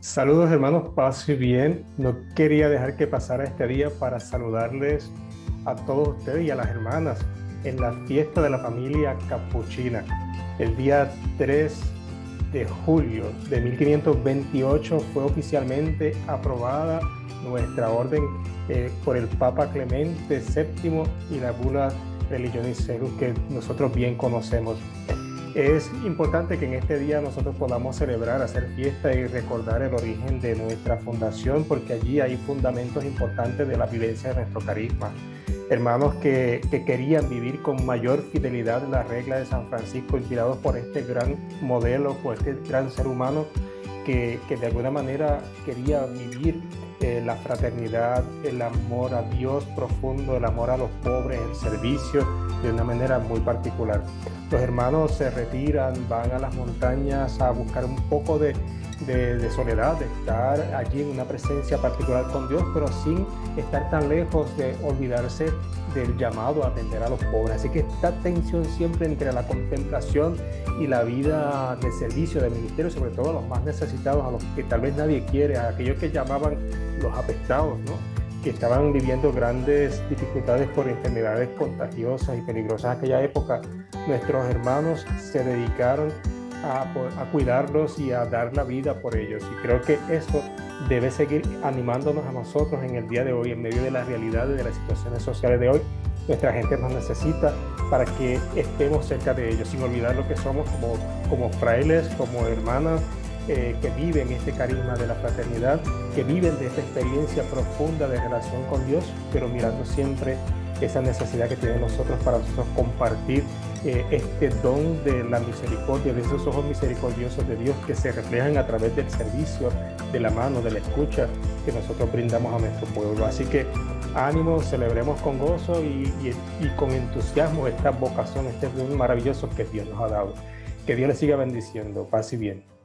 Saludos hermanos, paz y bien. No quería dejar que pasara este día para saludarles a todos ustedes y a las hermanas en la fiesta de la familia capuchina. El día 3 de julio de 1528 fue oficialmente aprobada nuestra orden eh, por el Papa Clemente VII y la bula Religionis que nosotros bien conocemos. Es importante que en este día nosotros podamos celebrar, hacer fiesta y recordar el origen de nuestra fundación, porque allí hay fundamentos importantes de la vivencia de nuestro carisma. Hermanos que, que querían vivir con mayor fidelidad la regla de San Francisco, inspirados por este gran modelo, por este gran ser humano que, que de alguna manera quería vivir eh, la fraternidad, el amor a Dios profundo, el amor a los pobres, el servicio de una manera muy particular. Los hermanos se retiran, van a las montañas a buscar un poco de, de, soledad, de estar allí en una presencia particular con Dios, pero sin estar tan lejos de olvidarse del llamado a atender a los pobres. Así que esta tensión siempre entre la contemplación y la vida de servicio, de ministerio, sobre todo los más necesitados, a los que tal vez nadie quiere, a aquellos que llamaban los apestados, ¿no? que estaban viviendo grandes dificultades por enfermedades contagiosas y peligrosas en aquella época, nuestros hermanos se dedicaron a, a, cuidarlos y a dar la vida por ellos. Y creo que eso debe seguir animándonos a nosotros en el día de hoy, en medio de las realidades de las situaciones sociales de hoy. Nuestra gente nos necesita para que estemos cerca de ellos, sin olvidar lo que somos como, como frailes, como hermanas, eh, que viven este carisma de la fraternidad, que viven de esta experiencia profunda de relación con Dios, pero mirando siempre esa necesidad que tienen nosotros para nosotros compartir eh, este don de la misericordia, de esos ojos misericordiosos de Dios que se reflejan a través del servicio, de la mano, de la escucha que nosotros brindamos a nuestro pueblo. Así que ánimo, celebremos con gozo y, con entusiasmo esta vocación, este don maravilloso que Dios nos ha dado. Que Dios les siga bendiciendo. Paz y bien.